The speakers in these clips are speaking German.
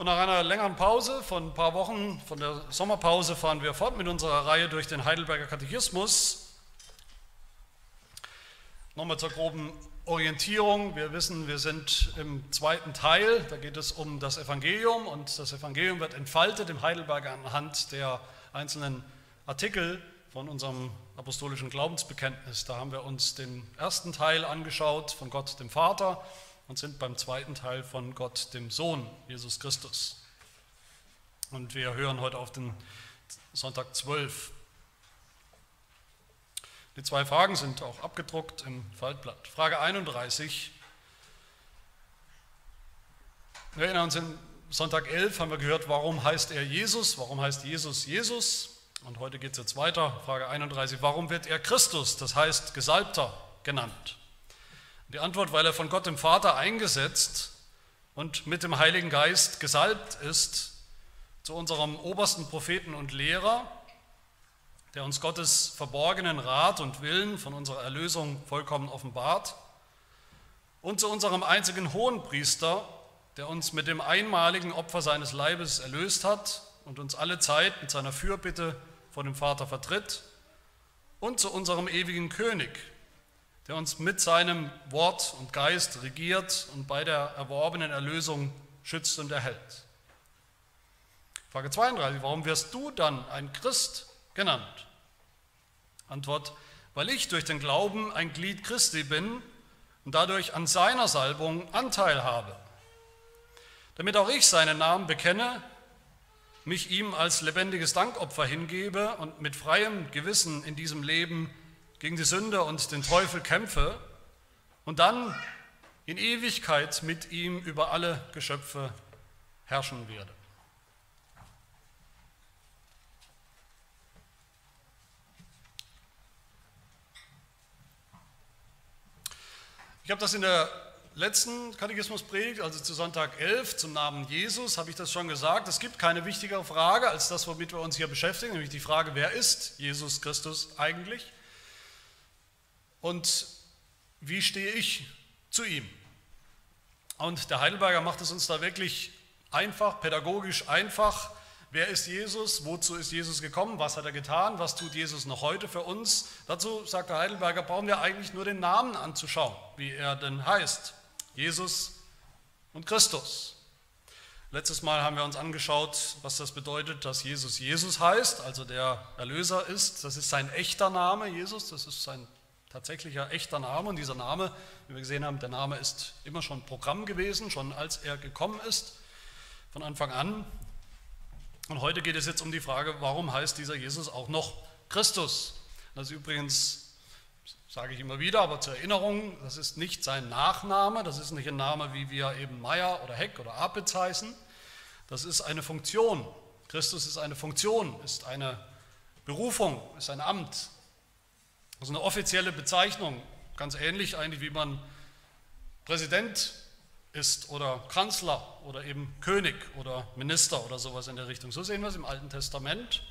Und nach einer längeren Pause von ein paar Wochen, von der Sommerpause, fahren wir fort mit unserer Reihe durch den Heidelberger Katechismus. Nochmal zur groben Orientierung. Wir wissen, wir sind im zweiten Teil. Da geht es um das Evangelium und das Evangelium wird entfaltet im Heidelberger anhand der einzelnen Artikel von unserem apostolischen Glaubensbekenntnis. Da haben wir uns den ersten Teil angeschaut von Gott dem Vater und sind beim zweiten Teil von Gott, dem Sohn, Jesus Christus. Und wir hören heute auf den Sonntag 12. Die zwei Fragen sind auch abgedruckt im Faltblatt. Frage 31. Wir erinnern uns, in Sonntag 11 haben wir gehört, warum heißt er Jesus? Warum heißt Jesus Jesus? Und heute geht es jetzt weiter. Frage 31. Warum wird er Christus, das heißt Gesalbter, genannt? Die Antwort, weil er von Gott dem Vater eingesetzt und mit dem Heiligen Geist gesalbt ist zu unserem obersten Propheten und Lehrer, der uns Gottes verborgenen Rat und Willen von unserer Erlösung vollkommen offenbart, und zu unserem einzigen Hohenpriester, der uns mit dem einmaligen Opfer seines Leibes erlöst hat und uns alle Zeit mit seiner Fürbitte vor dem Vater vertritt, und zu unserem ewigen König, der uns mit seinem Wort und Geist regiert und bei der erworbenen Erlösung schützt und erhält. Frage 32, warum wirst du dann ein Christ genannt? Antwort, weil ich durch den Glauben ein Glied Christi bin und dadurch an seiner Salbung Anteil habe. Damit auch ich seinen Namen bekenne, mich ihm als lebendiges Dankopfer hingebe und mit freiem Gewissen in diesem Leben gegen die Sünde und den Teufel kämpfe und dann in Ewigkeit mit ihm über alle Geschöpfe herrschen werde. Ich habe das in der letzten Katechismuspredigt, also zu Sonntag 11, zum Namen Jesus, habe ich das schon gesagt. Es gibt keine wichtigere Frage als das, womit wir uns hier beschäftigen, nämlich die Frage, wer ist Jesus Christus eigentlich? Und wie stehe ich zu ihm? Und der Heidelberger macht es uns da wirklich einfach, pädagogisch einfach. Wer ist Jesus? Wozu ist Jesus gekommen? Was hat er getan? Was tut Jesus noch heute für uns? Dazu, sagt der Heidelberger, brauchen wir eigentlich nur den Namen anzuschauen, wie er denn heißt. Jesus und Christus. Letztes Mal haben wir uns angeschaut, was das bedeutet, dass Jesus Jesus heißt, also der Erlöser ist. Das ist sein echter Name, Jesus, das ist sein tatsächlicher echter Name. Und dieser Name, wie wir gesehen haben, der Name ist immer schon Programm gewesen, schon als er gekommen ist, von Anfang an. Und heute geht es jetzt um die Frage, warum heißt dieser Jesus auch noch Christus? Das ist übrigens, sage ich immer wieder, aber zur Erinnerung, das ist nicht sein Nachname, das ist nicht ein Name, wie wir eben Meier oder Heck oder Apitz heißen. Das ist eine Funktion. Christus ist eine Funktion, ist eine Berufung, ist ein Amt, das ist eine offizielle Bezeichnung, ganz ähnlich eigentlich wie man Präsident ist oder Kanzler oder eben König oder Minister oder sowas in der Richtung. So sehen wir es im Alten Testament.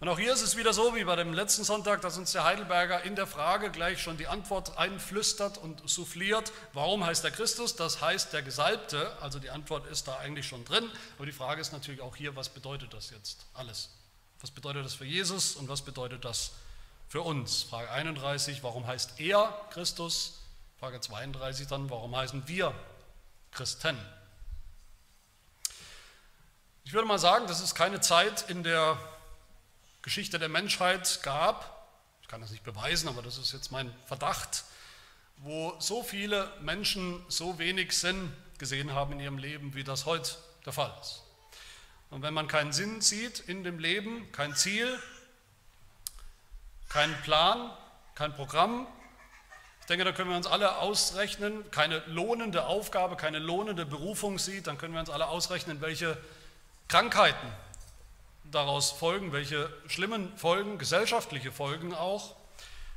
Und auch hier ist es wieder so wie bei dem letzten Sonntag, dass uns der Heidelberger in der Frage gleich schon die Antwort einflüstert und souffliert. Warum heißt er Christus? Das heißt der Gesalbte. Also die Antwort ist da eigentlich schon drin. Aber die Frage ist natürlich auch hier, was bedeutet das jetzt alles? Was bedeutet das für Jesus und was bedeutet das für uns. Frage 31, warum heißt er Christus? Frage 32 dann, warum heißen wir Christen? Ich würde mal sagen, dass es keine Zeit in der Geschichte der Menschheit gab, ich kann das nicht beweisen, aber das ist jetzt mein Verdacht, wo so viele Menschen so wenig Sinn gesehen haben in ihrem Leben, wie das heute der Fall ist. Und wenn man keinen Sinn sieht in dem Leben, kein Ziel, keinen Plan, kein Programm. Ich denke, da können wir uns alle ausrechnen, keine lohnende Aufgabe, keine lohnende Berufung sieht, dann können wir uns alle ausrechnen, welche Krankheiten daraus folgen, welche schlimmen Folgen, gesellschaftliche Folgen auch.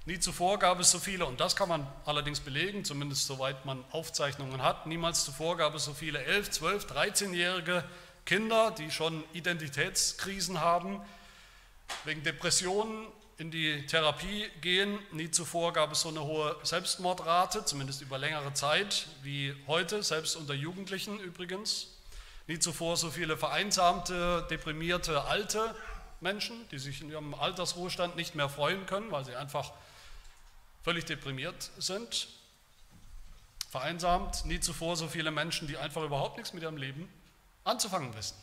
Nie zuvor gab es so viele, und das kann man allerdings belegen, zumindest soweit man Aufzeichnungen hat, niemals zuvor gab es so viele 11, 12, 13-jährige Kinder, die schon Identitätskrisen haben, wegen Depressionen, in die Therapie gehen. Nie zuvor gab es so eine hohe Selbstmordrate, zumindest über längere Zeit, wie heute, selbst unter Jugendlichen übrigens. Nie zuvor so viele vereinsamte, deprimierte, alte Menschen, die sich in ihrem Altersruhestand nicht mehr freuen können, weil sie einfach völlig deprimiert sind. Vereinsamt, nie zuvor so viele Menschen, die einfach überhaupt nichts mit ihrem Leben anzufangen wissen.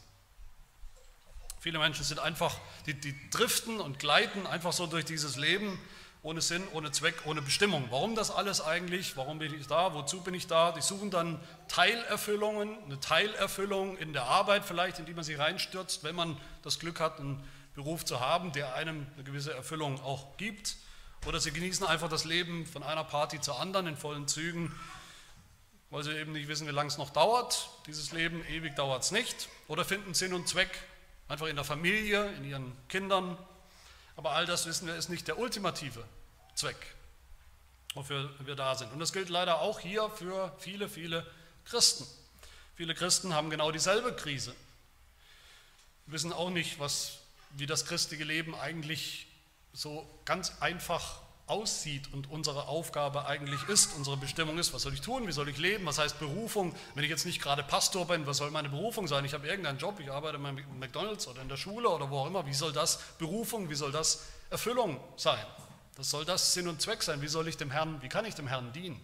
Viele Menschen sind einfach, die, die driften und gleiten einfach so durch dieses Leben ohne Sinn, ohne Zweck, ohne Bestimmung. Warum das alles eigentlich? Warum bin ich da? Wozu bin ich da? Die suchen dann Teilerfüllungen, eine Teilerfüllung in der Arbeit vielleicht, in die man sich reinstürzt, wenn man das Glück hat, einen Beruf zu haben, der einem eine gewisse Erfüllung auch gibt. Oder sie genießen einfach das Leben von einer Party zur anderen in vollen Zügen, weil sie eben nicht wissen, wie lange es noch dauert. Dieses Leben, ewig dauert es nicht. Oder finden Sinn und Zweck einfach in der Familie, in ihren Kindern, aber all das wissen wir, ist nicht der ultimative Zweck, wofür wir da sind. Und das gilt leider auch hier für viele, viele Christen. Viele Christen haben genau dieselbe Krise. Wissen auch nicht, was, wie das christliche Leben eigentlich so ganz einfach aussieht und unsere Aufgabe eigentlich ist, unsere Bestimmung ist, was soll ich tun, wie soll ich leben, was heißt Berufung, wenn ich jetzt nicht gerade Pastor bin, was soll meine Berufung sein, ich habe irgendeinen Job, ich arbeite bei McDonald's oder in der Schule oder wo auch immer, wie soll das Berufung, wie soll das Erfüllung sein, das soll das Sinn und Zweck sein, wie soll ich dem Herrn, wie kann ich dem Herrn dienen?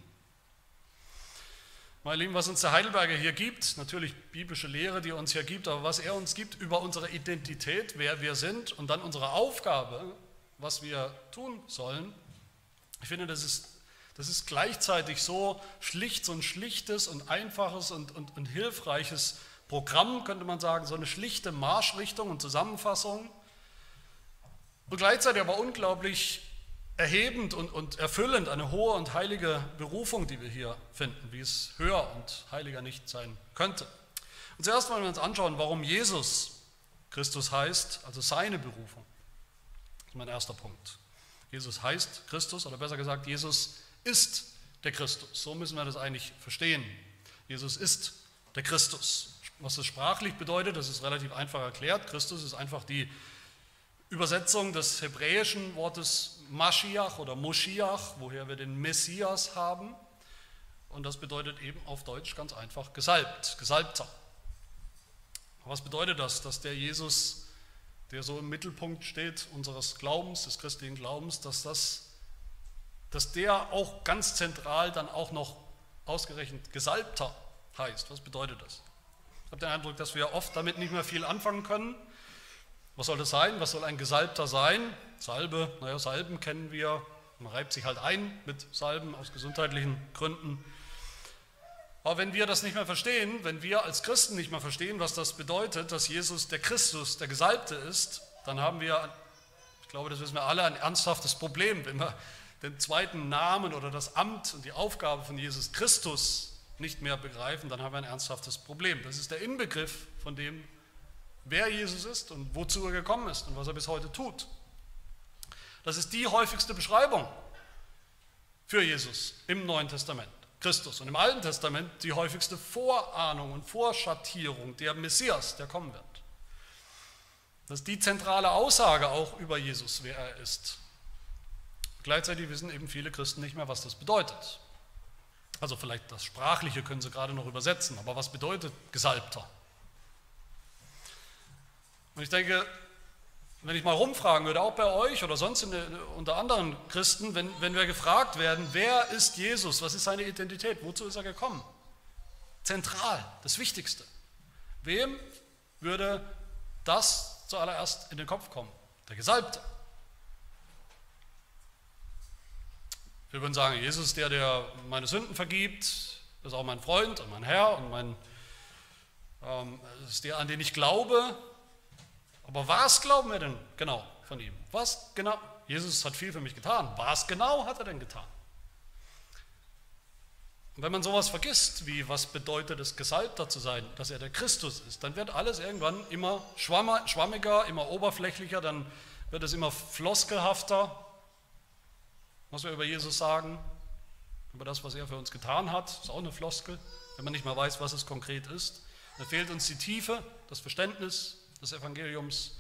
Meine Lieben, was uns der Heidelberger hier gibt, natürlich biblische Lehre, die er uns hier gibt, aber was er uns gibt über unsere Identität, wer wir sind und dann unsere Aufgabe, was wir tun sollen, ich finde, das ist, das ist gleichzeitig so schlicht, so ein schlichtes und einfaches und, und, und hilfreiches Programm, könnte man sagen, so eine schlichte Marschrichtung und Zusammenfassung. Und gleichzeitig aber unglaublich erhebend und, und erfüllend, eine hohe und heilige Berufung, die wir hier finden, wie es höher und heiliger nicht sein könnte. Und zuerst wollen wir uns anschauen, warum Jesus Christus heißt, also seine Berufung. Das ist mein erster Punkt. Jesus heißt Christus, oder besser gesagt, Jesus ist der Christus. So müssen wir das eigentlich verstehen. Jesus ist der Christus. Was das sprachlich bedeutet, das ist relativ einfach erklärt. Christus ist einfach die Übersetzung des hebräischen Wortes Mashiach oder Moschiach, woher wir den Messias haben. Und das bedeutet eben auf Deutsch ganz einfach gesalbt, gesalbter. Was bedeutet das, dass der Jesus der so im Mittelpunkt steht unseres Glaubens, des christlichen Glaubens, dass, das, dass der auch ganz zentral dann auch noch ausgerechnet Gesalbter heißt. Was bedeutet das? Ich habe den Eindruck, dass wir oft damit nicht mehr viel anfangen können. Was soll das sein? Was soll ein Gesalbter sein? Salbe, naja, Salben kennen wir. Man reibt sich halt ein mit Salben aus gesundheitlichen Gründen. Aber wenn wir das nicht mehr verstehen, wenn wir als Christen nicht mehr verstehen, was das bedeutet, dass Jesus der Christus, der Gesalbte ist, dann haben wir, ich glaube, das wissen wir alle, ein ernsthaftes Problem. Wenn wir den zweiten Namen oder das Amt und die Aufgabe von Jesus Christus nicht mehr begreifen, dann haben wir ein ernsthaftes Problem. Das ist der Inbegriff von dem, wer Jesus ist und wozu er gekommen ist und was er bis heute tut. Das ist die häufigste Beschreibung für Jesus im Neuen Testament. Christus. Und im Alten Testament die häufigste Vorahnung und Vorschattierung der Messias, der kommen wird. Das ist die zentrale Aussage auch über Jesus, wer er ist. Gleichzeitig wissen eben viele Christen nicht mehr, was das bedeutet. Also vielleicht das Sprachliche können sie gerade noch übersetzen, aber was bedeutet Gesalbter? Und ich denke, wenn ich mal rumfragen würde, auch bei euch oder sonst der, unter anderen Christen, wenn, wenn wir gefragt werden, wer ist Jesus, was ist seine Identität, wozu ist er gekommen? Zentral, das Wichtigste. Wem würde das zuallererst in den Kopf kommen? Der Gesalbte. Wir würden sagen, Jesus ist der, der meine Sünden vergibt, ist auch mein Freund und mein Herr und mein, ähm, ist der, an den ich glaube, aber was glauben wir denn genau von ihm? Was genau? Jesus hat viel für mich getan. Was genau hat er denn getan? Und wenn man sowas vergisst, wie was bedeutet es, Gesalbter zu sein, dass er der Christus ist, dann wird alles irgendwann immer schwammiger, immer oberflächlicher, dann wird es immer floskelhafter, was wir über Jesus sagen, über das, was er für uns getan hat, ist auch eine Floskel, wenn man nicht mal weiß, was es konkret ist. Da fehlt uns die Tiefe, das Verständnis, des Evangeliums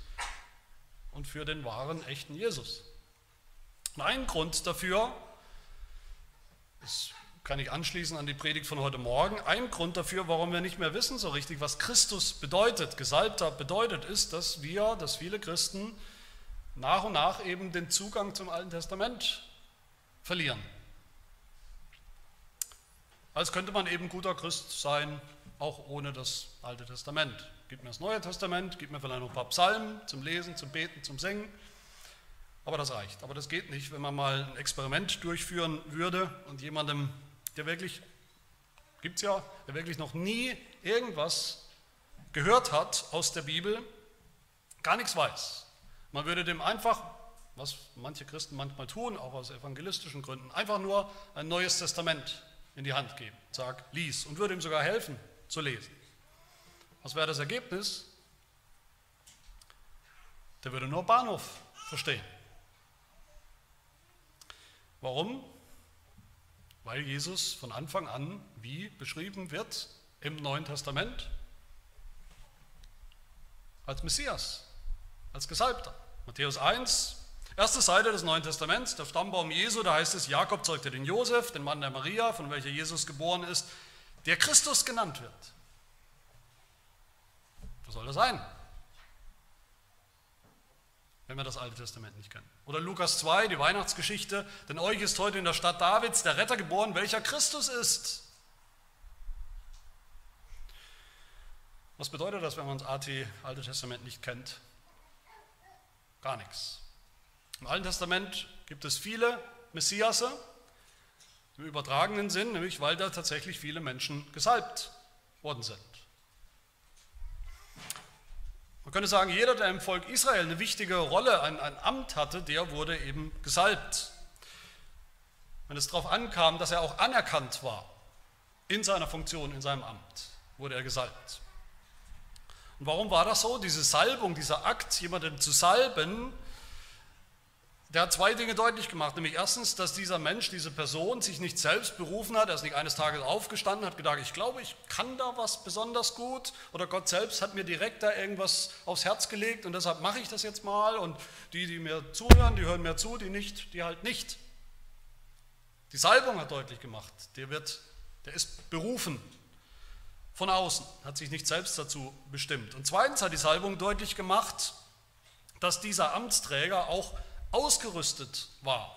und für den wahren, echten Jesus. Und ein Grund dafür, das kann ich anschließen an die Predigt von heute Morgen, ein Grund dafür, warum wir nicht mehr wissen so richtig, was Christus bedeutet, Gesalbter bedeutet, ist, dass wir, dass viele Christen nach und nach eben den Zugang zum Alten Testament verlieren. Als könnte man eben guter Christ sein, auch ohne das Alte Testament. Gib mir das Neue Testament, gib mir vielleicht noch ein paar Psalmen zum Lesen, zum Beten, zum Singen. Aber das reicht. Aber das geht nicht, wenn man mal ein Experiment durchführen würde und jemandem, der wirklich, gibt es ja, der wirklich noch nie irgendwas gehört hat aus der Bibel, gar nichts weiß. Man würde dem einfach, was manche Christen manchmal tun, auch aus evangelistischen Gründen, einfach nur ein neues Testament in die Hand geben. Sag, lies und würde ihm sogar helfen zu lesen. Was wäre das Ergebnis? Der würde nur Bahnhof verstehen. Warum? Weil Jesus von Anfang an, wie beschrieben wird im Neuen Testament, als Messias, als Gesalbter. Matthäus 1, erste Seite des Neuen Testaments, der Stammbaum Jesu, da heißt es, Jakob zeugte den Josef, den Mann der Maria, von welcher Jesus geboren ist, der Christus genannt wird. Soll das sein? Wenn wir das Alte Testament nicht kennen. Oder Lukas 2, die Weihnachtsgeschichte, denn euch ist heute in der Stadt Davids der Retter geboren, welcher Christus ist. Was bedeutet das, wenn man das AT, Alte Testament nicht kennt? Gar nichts. Im Alten Testament gibt es viele Messiasse, im übertragenen Sinn, nämlich weil da tatsächlich viele Menschen gesalbt worden sind. Man könnte sagen, jeder, der im Volk Israel eine wichtige Rolle, ein, ein Amt hatte, der wurde eben gesalbt. Wenn es darauf ankam, dass er auch anerkannt war in seiner Funktion, in seinem Amt, wurde er gesalbt. Und warum war das so? Diese Salbung, dieser Akt, jemanden zu salben, der hat zwei Dinge deutlich gemacht. Nämlich erstens, dass dieser Mensch, diese Person sich nicht selbst berufen hat. Er ist nicht eines Tages aufgestanden, hat gedacht, ich glaube, ich kann da was besonders gut. Oder Gott selbst hat mir direkt da irgendwas aufs Herz gelegt und deshalb mache ich das jetzt mal. Und die, die mir zuhören, die hören mir zu, die nicht, die halt nicht. Die Salbung hat deutlich gemacht, der, wird, der ist berufen von außen, hat sich nicht selbst dazu bestimmt. Und zweitens hat die Salbung deutlich gemacht, dass dieser Amtsträger auch ausgerüstet war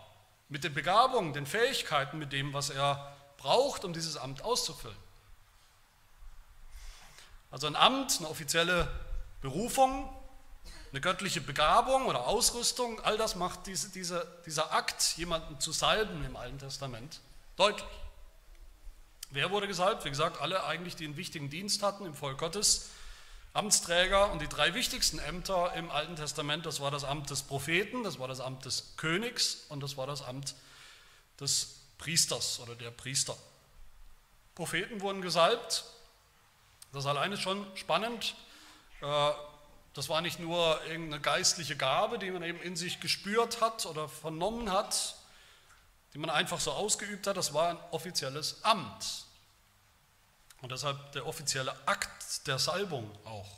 mit den Begabungen, den Fähigkeiten, mit dem, was er braucht, um dieses Amt auszufüllen. Also ein Amt, eine offizielle Berufung, eine göttliche Begabung oder Ausrüstung, all das macht diese, diese, dieser Akt, jemanden zu salben im Alten Testament, deutlich. Wer wurde gesalbt? Wie gesagt, alle eigentlich, die einen wichtigen Dienst hatten im Volk Gottes, Amtsträger und die drei wichtigsten Ämter im Alten Testament, das war das Amt des Propheten, das war das Amt des Königs und das war das Amt des Priesters oder der Priester. Propheten wurden gesalbt, das alleine ist schon spannend. Äh, das war nicht nur irgendeine geistliche Gabe, die man eben in sich gespürt hat oder vernommen hat, die man einfach so ausgeübt hat, das war ein offizielles Amt. Und deshalb der offizielle Akt der Salbung auch.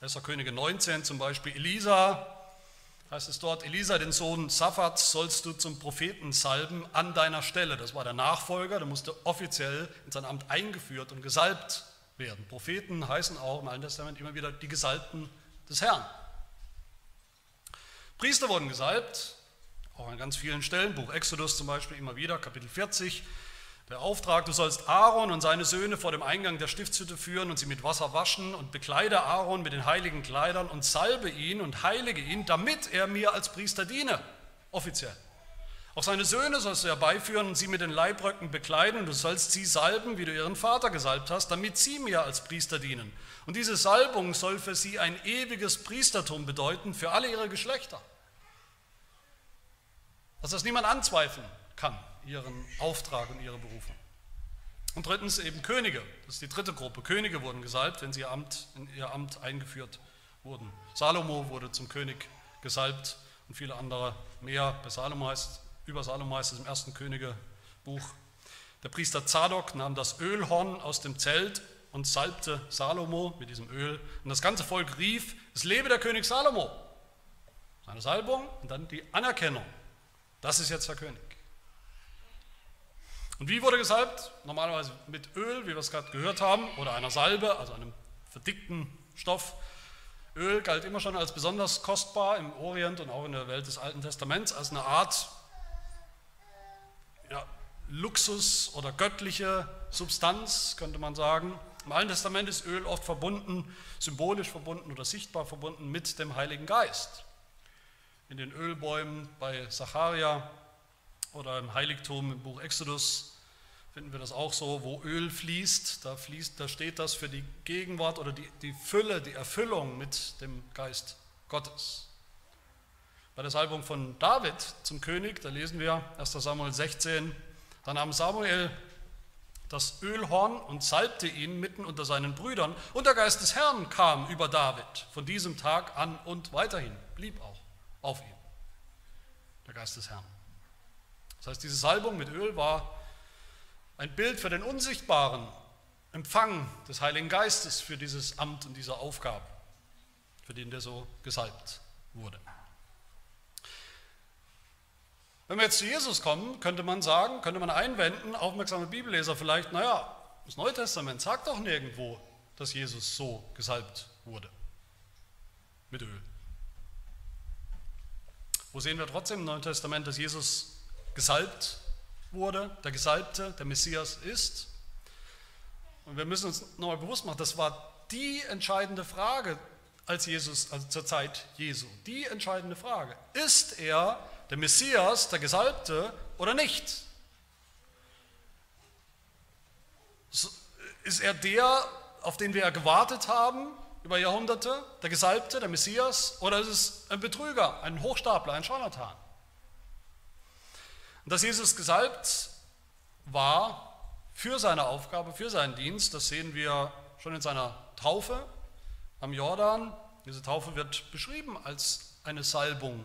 1. Könige 19 zum Beispiel, Elisa, heißt es dort, Elisa, den Sohn Saphats, sollst du zum Propheten salben an deiner Stelle. Das war der Nachfolger, der musste offiziell in sein Amt eingeführt und gesalbt werden. Propheten heißen auch im Alten Testament immer wieder die Gesalbten des Herrn. Priester wurden gesalbt, auch an ganz vielen Stellen, Buch Exodus zum Beispiel immer wieder, Kapitel 40, der Auftrag, du sollst Aaron und seine Söhne vor dem Eingang der Stiftshütte führen und sie mit Wasser waschen und bekleide Aaron mit den heiligen Kleidern und salbe ihn und heilige ihn, damit er mir als Priester diene, offiziell. Auch seine Söhne sollst du herbeiführen und sie mit den Leibröcken bekleiden und du sollst sie salben, wie du ihren Vater gesalbt hast, damit sie mir als Priester dienen. Und diese Salbung soll für sie ein ewiges Priestertum bedeuten, für alle ihre Geschlechter. Dass das niemand anzweifeln kann ihren Auftrag und ihre Berufung. Und drittens eben Könige, das ist die dritte Gruppe. Könige wurden gesalbt, wenn sie ihr Amt, in ihr Amt eingeführt wurden. Salomo wurde zum König gesalbt und viele andere mehr. Bei Salomo heißt, über Salomo heißt es im ersten Königebuch. Der Priester Zadok nahm das Ölhorn aus dem Zelt und salbte Salomo mit diesem Öl. Und das ganze Volk rief, es lebe der König Salomo. Seine Salbung und dann die Anerkennung. Das ist jetzt der König. Und wie wurde gesalbt? Normalerweise mit Öl, wie wir es gerade gehört haben, oder einer Salbe, also einem verdickten Stoff. Öl galt immer schon als besonders kostbar im Orient und auch in der Welt des Alten Testaments, als eine Art ja, Luxus oder göttliche Substanz, könnte man sagen. Im Alten Testament ist Öl oft verbunden, symbolisch verbunden oder sichtbar verbunden mit dem Heiligen Geist. In den Ölbäumen bei Zacharia oder im Heiligtum im Buch Exodus finden wir das auch so, wo Öl fließt, da, fließt, da steht das für die Gegenwart oder die, die Fülle, die Erfüllung mit dem Geist Gottes. Bei der Salbung von David zum König, da lesen wir 1 Samuel 16, da nahm Samuel das Ölhorn und salbte ihn mitten unter seinen Brüdern und der Geist des Herrn kam über David von diesem Tag an und weiterhin, blieb auch auf ihm, der Geist des Herrn. Das heißt, diese Salbung mit Öl war ein Bild für den unsichtbaren Empfang des Heiligen Geistes für dieses Amt und diese Aufgabe, für den der so gesalbt wurde. Wenn wir jetzt zu Jesus kommen, könnte man sagen, könnte man einwenden, aufmerksame Bibelleser vielleicht, naja, das Neue Testament sagt doch nirgendwo, dass Jesus so gesalbt wurde. Mit Öl. Wo sehen wir trotzdem im Neuen Testament, dass Jesus gesalbt wurde, der Gesalbte, der Messias ist. Und wir müssen uns nochmal bewusst machen, das war die entscheidende Frage als Jesus, also zur Zeit Jesu. Die entscheidende Frage. Ist er der Messias, der Gesalbte oder nicht? Ist er der, auf den wir gewartet haben über Jahrhunderte, der Gesalbte, der Messias, oder ist es ein Betrüger, ein Hochstapler, ein Scharlatan? Und dass Jesus gesalbt war für seine Aufgabe, für seinen Dienst, das sehen wir schon in seiner Taufe am Jordan. Diese Taufe wird beschrieben als eine Salbung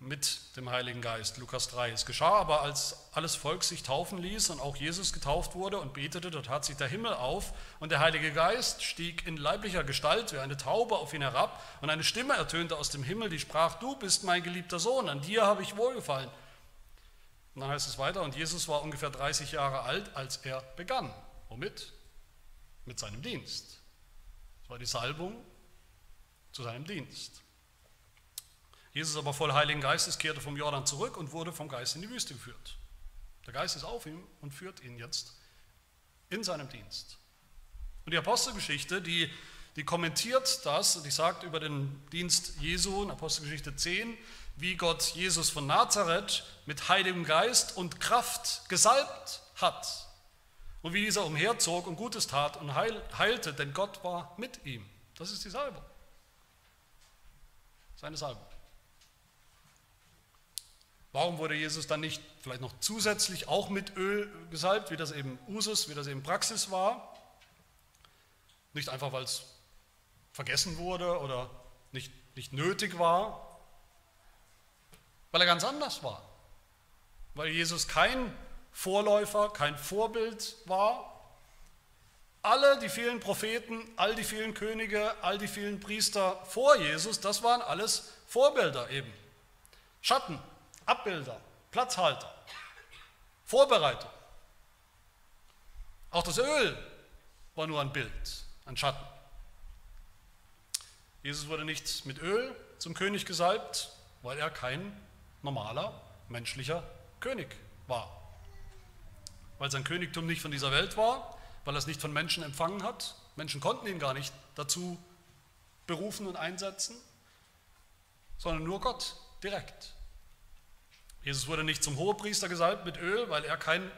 mit dem Heiligen Geist, Lukas 3. Es geschah aber, als alles Volk sich taufen ließ und auch Jesus getauft wurde und betete, dort tat sich der Himmel auf und der Heilige Geist stieg in leiblicher Gestalt wie eine Taube auf ihn herab und eine Stimme ertönte aus dem Himmel, die sprach, du bist mein geliebter Sohn, an dir habe ich wohlgefallen. Und dann heißt es weiter, und Jesus war ungefähr 30 Jahre alt, als er begann. Womit? Mit seinem Dienst. Das war die Salbung zu seinem Dienst. Jesus aber voll Heiligen Geistes kehrte vom Jordan zurück und wurde vom Geist in die Wüste geführt. Der Geist ist auf ihm und führt ihn jetzt in seinem Dienst. Und die Apostelgeschichte, die, die kommentiert das die sagt über den Dienst Jesu in Apostelgeschichte 10, wie Gott Jesus von Nazareth mit Heiligem Geist und Kraft gesalbt hat und wie dieser umherzog und Gutes tat und heilte, denn Gott war mit ihm. Das ist die Salbung. Seine Salbung. Warum wurde Jesus dann nicht vielleicht noch zusätzlich auch mit Öl gesalbt, wie das eben Usus, wie das eben Praxis war? Nicht einfach, weil es vergessen wurde oder nicht, nicht nötig war, weil er ganz anders war. Weil Jesus kein Vorläufer, kein Vorbild war. Alle die vielen Propheten, all die vielen Könige, all die vielen Priester vor Jesus, das waren alles Vorbilder eben. Schatten, Abbilder, Platzhalter, Vorbereitung. Auch das Öl war nur ein Bild, ein Schatten. Jesus wurde nicht mit Öl zum König gesalbt, weil er kein normaler menschlicher König war. Weil sein Königtum nicht von dieser Welt war, weil er es nicht von Menschen empfangen hat. Menschen konnten ihn gar nicht dazu berufen und einsetzen, sondern nur Gott direkt. Jesus wurde nicht zum Hohepriester gesalbt mit Öl, weil er kein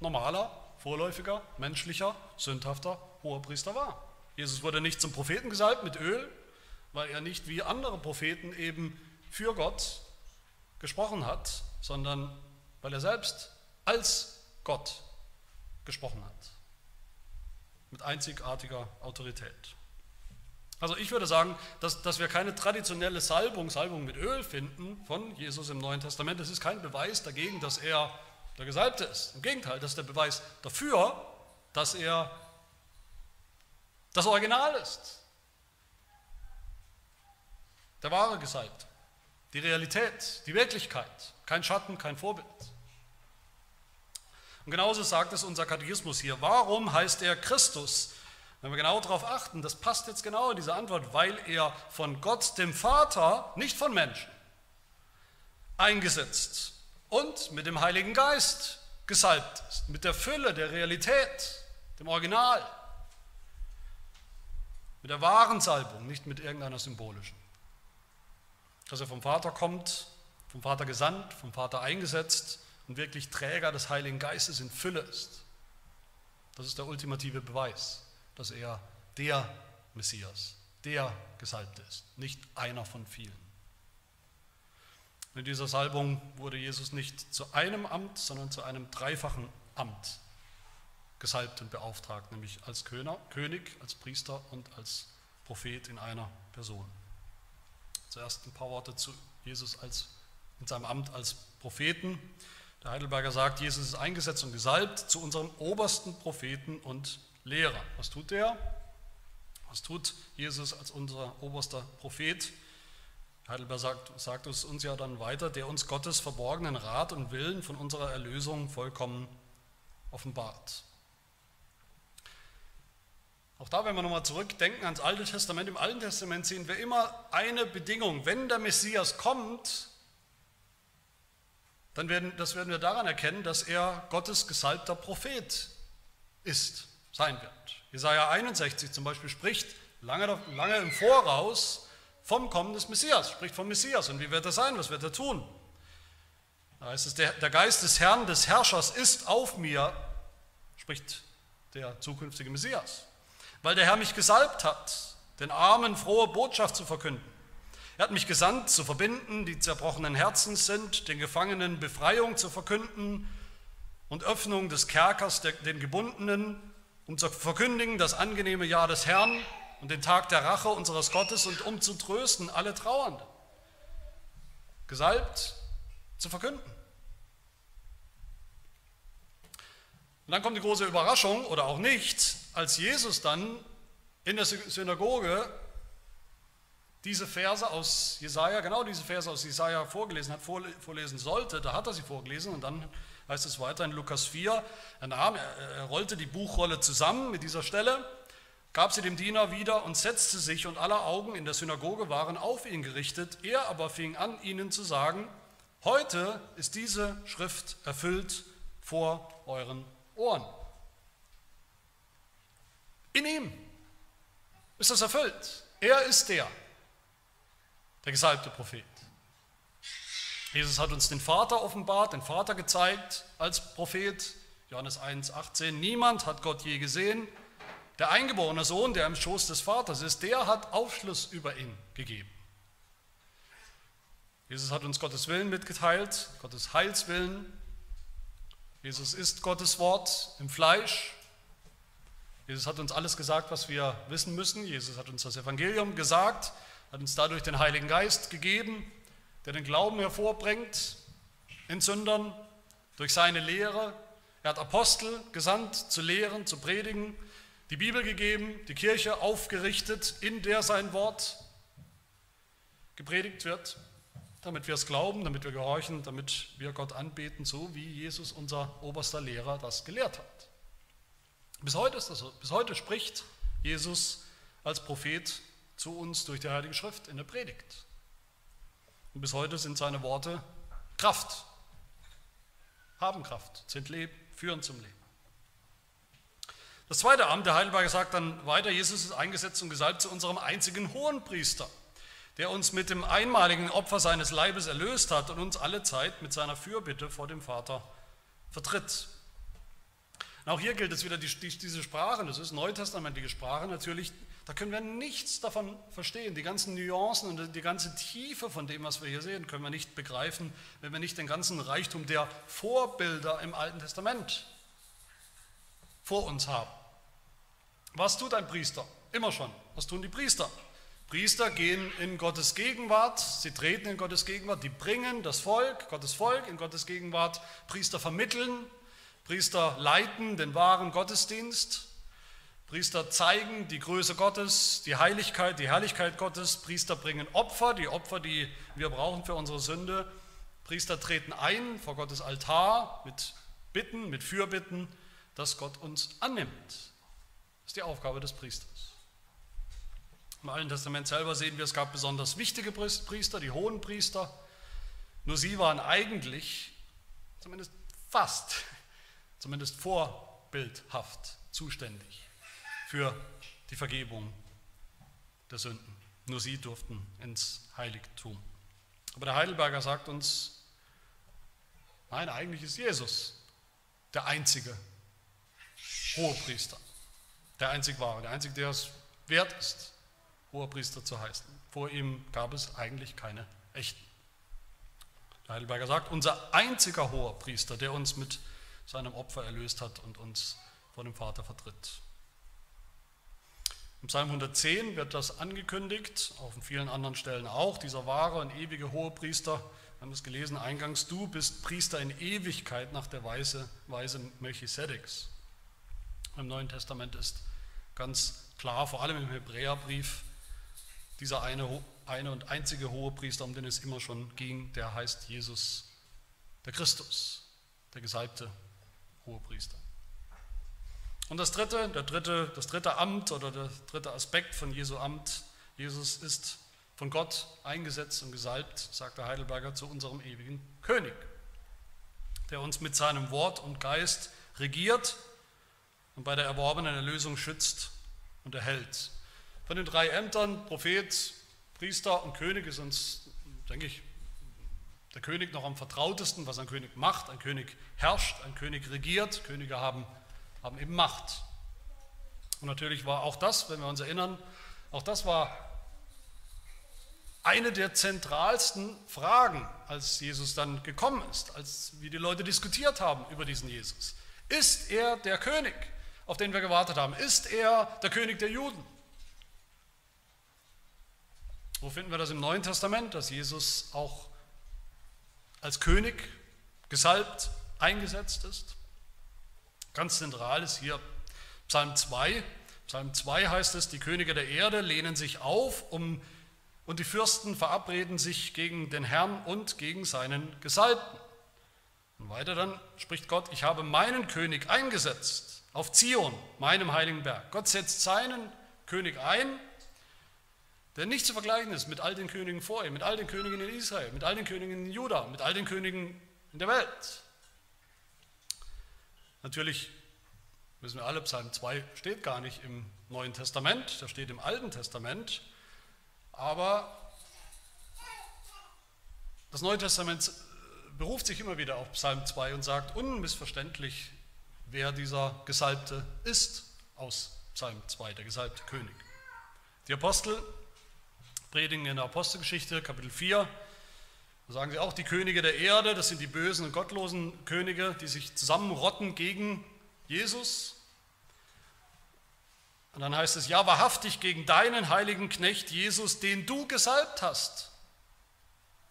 normaler, vorläufiger, menschlicher, sündhafter Hohepriester war. Jesus wurde nicht zum Propheten gesalbt mit Öl, weil er nicht wie andere Propheten eben für Gott gesprochen hat, sondern weil er selbst als Gott gesprochen hat. Mit einzigartiger Autorität. Also ich würde sagen, dass, dass wir keine traditionelle Salbung, Salbung mit Öl finden von Jesus im Neuen Testament. Das ist kein Beweis dagegen, dass er der Gesalbte ist. Im Gegenteil, das ist der Beweis dafür, dass er das Original ist. Der wahre Gesalbte die Realität, die Wirklichkeit, kein Schatten, kein Vorbild. Und genauso sagt es unser Katechismus hier. Warum heißt er Christus? Wenn wir genau darauf achten, das passt jetzt genau in diese Antwort, weil er von Gott, dem Vater, nicht von Menschen, eingesetzt und mit dem Heiligen Geist gesalbt ist, mit der Fülle der Realität, dem Original, mit der wahren Salbung, nicht mit irgendeiner symbolischen. Dass er vom Vater kommt, vom Vater gesandt, vom Vater eingesetzt und wirklich Träger des Heiligen Geistes in Fülle ist. Das ist der ultimative Beweis, dass er der Messias, der Gesalbte ist, nicht einer von vielen. In dieser Salbung wurde Jesus nicht zu einem Amt, sondern zu einem dreifachen Amt gesalbt und beauftragt, nämlich als König, als Priester und als Prophet in einer Person. Zuerst ein paar Worte zu Jesus als, in seinem Amt als Propheten. Der Heidelberger sagt, Jesus ist eingesetzt und gesalbt zu unserem obersten Propheten und Lehrer. Was tut er? Was tut Jesus als unser oberster Prophet? Heidelberg sagt, sagt es uns ja dann weiter, der uns Gottes verborgenen Rat und Willen von unserer Erlösung vollkommen offenbart. Auch da, wenn wir nochmal zurückdenken ans Alte Testament, im Alten Testament sehen wir immer eine Bedingung. Wenn der Messias kommt, dann werden, das werden wir daran erkennen, dass er Gottes gesalbter Prophet ist, sein wird. Jesaja 61 zum Beispiel spricht lange, lange im Voraus vom Kommen des Messias, spricht vom Messias. Und wie wird er sein? Was wird er tun? Da heißt es, der, der Geist des Herrn, des Herrschers ist auf mir, spricht der zukünftige Messias, weil der Herr mich gesalbt hat, den Armen frohe Botschaft zu verkünden. Er hat mich gesandt, zu verbinden, die zerbrochenen Herzens sind, den Gefangenen Befreiung zu verkünden und Öffnung des Kerkers den Gebundenen, um zu verkündigen das angenehme Jahr des Herrn und den Tag der Rache unseres Gottes und um zu trösten alle Trauernden. Gesalbt zu verkünden. Und dann kommt die große Überraschung oder auch nicht, als Jesus dann in der Synagoge diese Verse aus Jesaja, genau diese Verse aus Jesaja vorgelesen hat, vorlesen sollte, da hat er sie vorgelesen und dann heißt es weiter in Lukas 4, er, nahm, er rollte die Buchrolle zusammen mit dieser Stelle gab sie dem Diener wieder und setzte sich, und alle Augen in der Synagoge waren auf ihn gerichtet. Er aber fing an, ihnen zu sagen, heute ist diese Schrift erfüllt vor euren Ohren. In ihm ist das erfüllt. Er ist der, der gesalbte Prophet. Jesus hat uns den Vater offenbart, den Vater gezeigt als Prophet. Johannes 1, 18. Niemand hat Gott je gesehen, der eingeborene Sohn, der im Schoß des Vaters ist, der hat Aufschluss über ihn gegeben. Jesus hat uns Gottes Willen mitgeteilt, Gottes Heilswillen. Jesus ist Gottes Wort im Fleisch. Jesus hat uns alles gesagt, was wir wissen müssen. Jesus hat uns das Evangelium gesagt, hat uns dadurch den Heiligen Geist gegeben, der den Glauben hervorbringt in Sündern durch seine Lehre. Er hat Apostel gesandt, zu lehren, zu predigen die Bibel gegeben, die Kirche aufgerichtet, in der sein Wort gepredigt wird, damit wir es glauben, damit wir gehorchen, damit wir Gott anbeten, so wie Jesus, unser oberster Lehrer, das gelehrt hat. Bis heute ist das so. Bis heute spricht Jesus als Prophet zu uns durch die Heilige Schrift in der Predigt. Und bis heute sind seine Worte Kraft, haben Kraft, sind Leben, führen zum Leben. Das zweite Amt, der Heidelberger sagt dann weiter, Jesus ist eingesetzt und gesalbt zu unserem einzigen Hohenpriester, der uns mit dem einmaligen Opfer seines Leibes erlöst hat und uns alle Zeit mit seiner Fürbitte vor dem Vater vertritt. Und auch hier gilt es wieder die, die, diese Sprache, das ist neutestamentliche Sprache natürlich, da können wir nichts davon verstehen. Die ganzen Nuancen und die ganze Tiefe von dem, was wir hier sehen, können wir nicht begreifen, wenn wir nicht den ganzen Reichtum der Vorbilder im Alten Testament vor uns haben. Was tut ein Priester? Immer schon. Was tun die Priester? Priester gehen in Gottes Gegenwart, sie treten in Gottes Gegenwart, die bringen das Volk, Gottes Volk in Gottes Gegenwart. Priester vermitteln, Priester leiten den wahren Gottesdienst. Priester zeigen die Größe Gottes, die Heiligkeit, die Herrlichkeit Gottes. Priester bringen Opfer, die Opfer, die wir brauchen für unsere Sünde. Priester treten ein vor Gottes Altar mit Bitten, mit Fürbitten, dass Gott uns annimmt. Das ist die Aufgabe des Priesters. Im Alten Testament selber sehen wir, es gab besonders wichtige Priester, die hohen Priester. Nur sie waren eigentlich, zumindest fast, zumindest vorbildhaft zuständig für die Vergebung der Sünden. Nur sie durften ins Heiligtum. Aber der Heidelberger sagt uns, nein, eigentlich ist Jesus der einzige Hohepriester, der einzig wahre, der einzige, der es wert ist, Hohepriester zu heißen. Vor ihm gab es eigentlich keine echten. Der Heidelberger sagt, unser einziger Hohepriester, der uns mit seinem Opfer erlöst hat und uns vor dem Vater vertritt. Im Psalm 110 wird das angekündigt, auf vielen anderen Stellen auch, dieser wahre und ewige Hohepriester. Wir haben es gelesen eingangs, du bist Priester in Ewigkeit nach der Weise, Weise Melchisedeks. Im Neuen Testament ist ganz klar, vor allem im Hebräerbrief, dieser eine, eine und einzige Hohepriester, um den es immer schon ging, der heißt Jesus, der Christus, der gesalbte Hohepriester. Und das dritte, der dritte, das dritte Amt oder der dritte Aspekt von Jesu Amt, Jesus ist von Gott eingesetzt und gesalbt, sagt der Heidelberger, zu unserem ewigen König, der uns mit seinem Wort und Geist regiert und bei der erworbenen Erlösung schützt und erhält. Von den drei Ämtern, Prophet, Priester und König, ist uns, denke ich, der König noch am vertrautesten, was ein König macht. Ein König herrscht, ein König regiert, Könige haben haben eben Macht. Und natürlich war auch das, wenn wir uns erinnern, auch das war eine der zentralsten Fragen, als Jesus dann gekommen ist, als wie die Leute diskutiert haben über diesen Jesus. Ist er der König, auf den wir gewartet haben? Ist er der König der Juden? Wo finden wir das im Neuen Testament, dass Jesus auch als König gesalbt eingesetzt ist? Ganz zentral ist hier Psalm 2. Psalm 2 heißt es, die Könige der Erde lehnen sich auf um, und die Fürsten verabreden sich gegen den Herrn und gegen seinen Gesalbten. Und weiter dann spricht Gott, ich habe meinen König eingesetzt auf Zion, meinem heiligen Berg. Gott setzt seinen König ein, der nicht zu vergleichen ist mit all den Königen vor ihm, mit all den Königen in Israel, mit all den Königen in Juda, mit all den Königen in der Welt. Natürlich wissen wir alle, Psalm 2 steht gar nicht im Neuen Testament, der steht im Alten Testament. Aber das Neue Testament beruft sich immer wieder auf Psalm 2 und sagt unmissverständlich, wer dieser Gesalbte ist aus Psalm 2, der gesalbte König. Die Apostel predigen in der Apostelgeschichte, Kapitel 4, da sagen sie auch, die Könige der Erde, das sind die bösen und gottlosen Könige, die sich zusammenrotten gegen Jesus. Und dann heißt es, ja, wahrhaftig gegen deinen heiligen Knecht Jesus, den du gesalbt hast,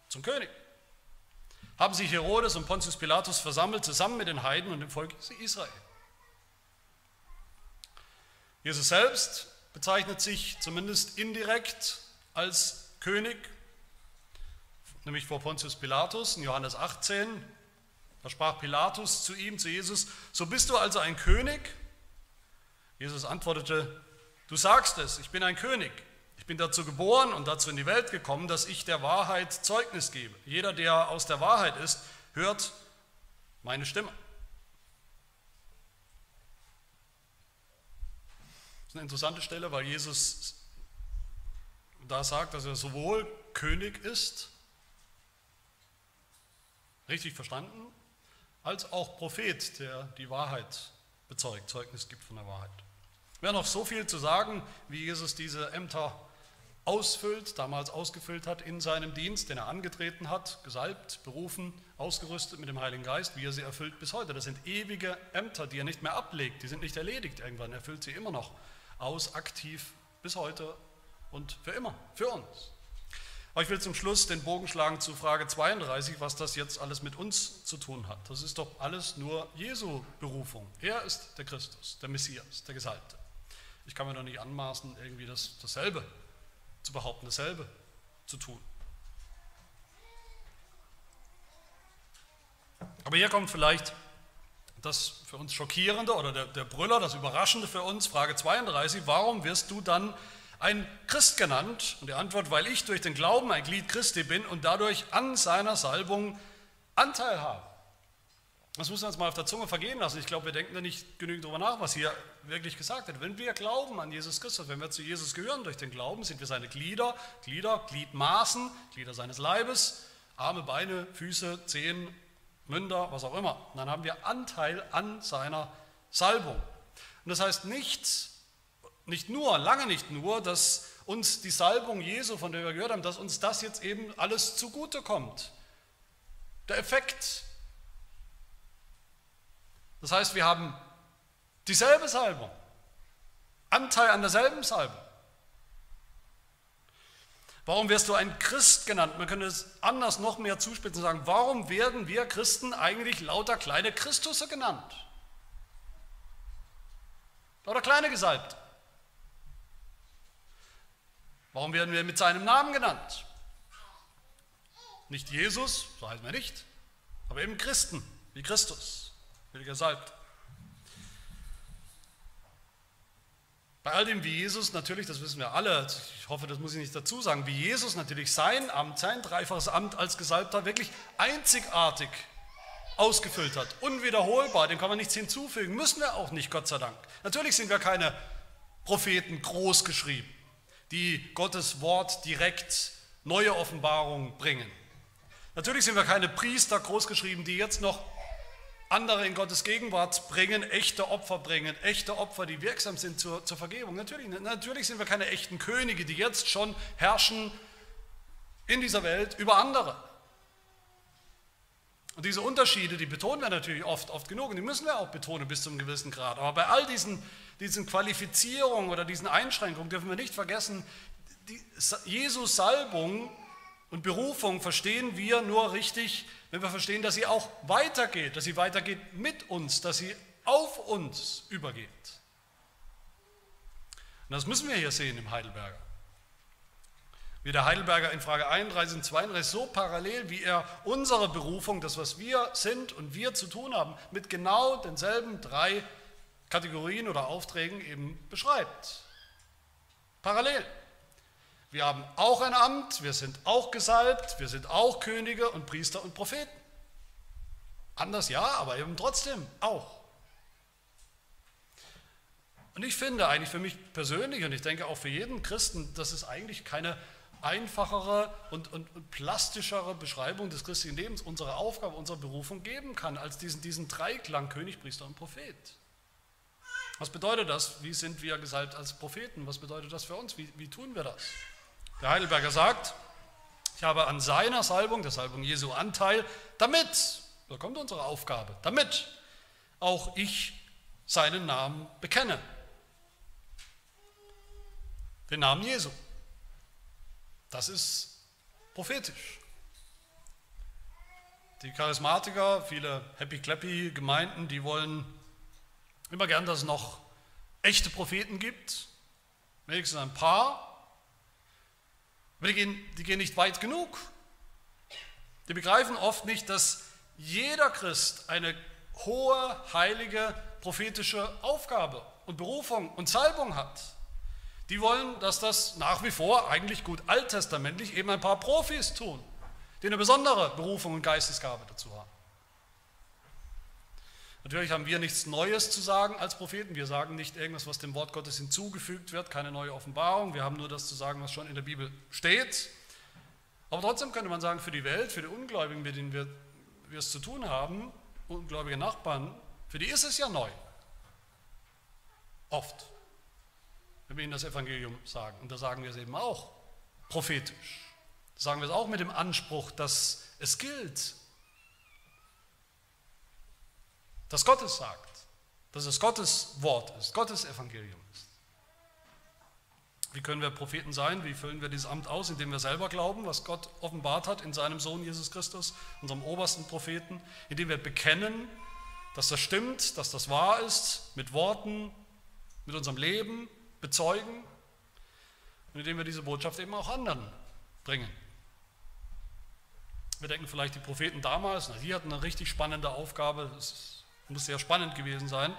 zum König. Haben sich Herodes und Pontius Pilatus versammelt, zusammen mit den Heiden und dem Volk Israel. Jesus selbst bezeichnet sich zumindest indirekt als König nämlich vor Pontius Pilatus in Johannes 18. Da sprach Pilatus zu ihm, zu Jesus, so bist du also ein König? Jesus antwortete, du sagst es, ich bin ein König. Ich bin dazu geboren und dazu in die Welt gekommen, dass ich der Wahrheit Zeugnis gebe. Jeder, der aus der Wahrheit ist, hört meine Stimme. Das ist eine interessante Stelle, weil Jesus da sagt, dass er sowohl König ist, richtig verstanden, als auch Prophet, der die Wahrheit bezeugt, Zeugnis gibt von der Wahrheit. Wäre noch so viel zu sagen, wie Jesus diese Ämter ausfüllt, damals ausgefüllt hat in seinem Dienst, den er angetreten hat, gesalbt, berufen, ausgerüstet mit dem Heiligen Geist, wie er sie erfüllt bis heute. Das sind ewige Ämter, die er nicht mehr ablegt, die sind nicht erledigt irgendwann, er füllt sie immer noch aus, aktiv bis heute und für immer, für uns. Aber ich will zum Schluss den Bogen schlagen zu Frage 32, was das jetzt alles mit uns zu tun hat. Das ist doch alles nur Jesu Berufung. Er ist der Christus, der Messias, der Gesalbte. Ich kann mir doch nicht anmaßen, irgendwie das, dasselbe zu behaupten, dasselbe zu tun. Aber hier kommt vielleicht das für uns Schockierende oder der, der Brüller, das Überraschende für uns, Frage 32, warum wirst du dann ein Christ genannt? Und die Antwort, weil ich durch den Glauben ein Glied Christi bin und dadurch an seiner Salbung Anteil habe. Das müssen wir uns mal auf der Zunge vergehen lassen. Ich glaube, wir denken da nicht genügend darüber nach, was hier wirklich gesagt wird. Wenn wir glauben an Jesus Christus, wenn wir zu Jesus gehören durch den Glauben, sind wir seine Glieder, Glieder, Gliedmaßen, Glieder seines Leibes, Arme, Beine, Füße, Zehen, Münder, was auch immer. Und dann haben wir Anteil an seiner Salbung. Und das heißt nicht, nicht nur, lange nicht nur, dass uns die Salbung Jesu, von der wir gehört haben, dass uns das jetzt eben alles zugute kommt. Der Effekt. Das heißt, wir haben dieselbe Salbung, Anteil an derselben Salbung. Warum wirst du ein Christ genannt? Man könnte es anders noch mehr zuspitzen und sagen, warum werden wir Christen eigentlich lauter kleine Christusse genannt? Lauter kleine Gesalbte. Warum werden wir mit seinem Namen genannt? Nicht Jesus, so heißen wir nicht, aber eben Christen, wie Christus, wie gesalbt. Bei all dem, wie Jesus natürlich, das wissen wir alle, ich hoffe, das muss ich nicht dazu sagen, wie Jesus natürlich sein Amt, sein dreifaches Amt als Gesalbter wirklich einzigartig ausgefüllt hat, unwiederholbar, dem kann man nichts hinzufügen, müssen wir auch nicht, Gott sei Dank. Natürlich sind wir keine Propheten groß geschrieben, die Gottes Wort direkt neue Offenbarungen bringen. Natürlich sind wir keine Priester großgeschrieben, die jetzt noch andere in Gottes Gegenwart bringen, echte Opfer bringen, echte Opfer, die wirksam sind zur, zur Vergebung. Natürlich, natürlich sind wir keine echten Könige, die jetzt schon herrschen in dieser Welt über andere. Und diese Unterschiede, die betonen wir natürlich oft, oft genug und die müssen wir auch betonen bis zu einem gewissen Grad. Aber bei all diesen, diesen Qualifizierungen oder diesen Einschränkungen dürfen wir nicht vergessen, die Jesus Salbung und Berufung verstehen wir nur richtig, wenn wir verstehen, dass sie auch weitergeht, dass sie weitergeht mit uns, dass sie auf uns übergeht. Und das müssen wir hier sehen im Heidelberger. Wie der Heidelberger in Frage 31 und 32 so parallel, wie er unsere Berufung, das was wir sind und wir zu tun haben, mit genau denselben drei Kategorien oder Aufträgen eben beschreibt. Parallel. Wir haben auch ein Amt, wir sind auch gesalbt, wir sind auch Könige und Priester und Propheten. Anders ja, aber eben trotzdem auch. Und ich finde eigentlich für mich persönlich und ich denke auch für jeden Christen, dass es eigentlich keine einfachere und, und, und, plastischere Beschreibung des christlichen Lebens, unserer Aufgabe, unserer Berufung geben kann, als diesen, diesen Dreiklang König, Priester und Prophet. Was bedeutet das? Wie sind wir gesalbt als Propheten? Was bedeutet das für uns? Wie, wie tun wir das? Der Heidelberger sagt, ich habe an seiner Salbung, der Salbung Jesu, Anteil, damit, da kommt unsere Aufgabe, damit auch ich seinen Namen bekenne. Den Namen Jesu. Das ist prophetisch. Die Charismatiker, viele Happy-Clappy Gemeinden, die wollen immer gern, dass es noch echte Propheten gibt, wenigstens ein paar, aber die gehen, die gehen nicht weit genug. Die begreifen oft nicht, dass jeder Christ eine hohe, heilige, prophetische Aufgabe und Berufung und Salbung hat. Die wollen, dass das nach wie vor eigentlich gut alttestamentlich eben ein paar Profis tun, die eine besondere Berufung und Geistesgabe dazu haben. Natürlich haben wir nichts Neues zu sagen als Propheten. Wir sagen nicht irgendwas, was dem Wort Gottes hinzugefügt wird, keine neue Offenbarung. Wir haben nur das zu sagen, was schon in der Bibel steht. Aber trotzdem könnte man sagen, für die Welt, für die Ungläubigen, mit denen wir, wir es zu tun haben, ungläubige Nachbarn, für die ist es ja neu. Oft. Wenn wir ihnen das Evangelium sagen. Und da sagen wir es eben auch prophetisch. Da sagen wir es auch mit dem Anspruch, dass es gilt, dass Gott es sagt, dass es Gottes Wort ist, Gottes Evangelium ist. Wie können wir Propheten sein? Wie füllen wir dieses Amt aus, indem wir selber glauben, was Gott offenbart hat in seinem Sohn Jesus Christus, unserem obersten Propheten, indem wir bekennen, dass das stimmt, dass das wahr ist, mit Worten, mit unserem Leben bezeugen und indem wir diese Botschaft eben auch anderen bringen. Wir denken vielleicht, die Propheten damals, na, die hatten eine richtig spannende Aufgabe, das Muss sehr spannend gewesen sein.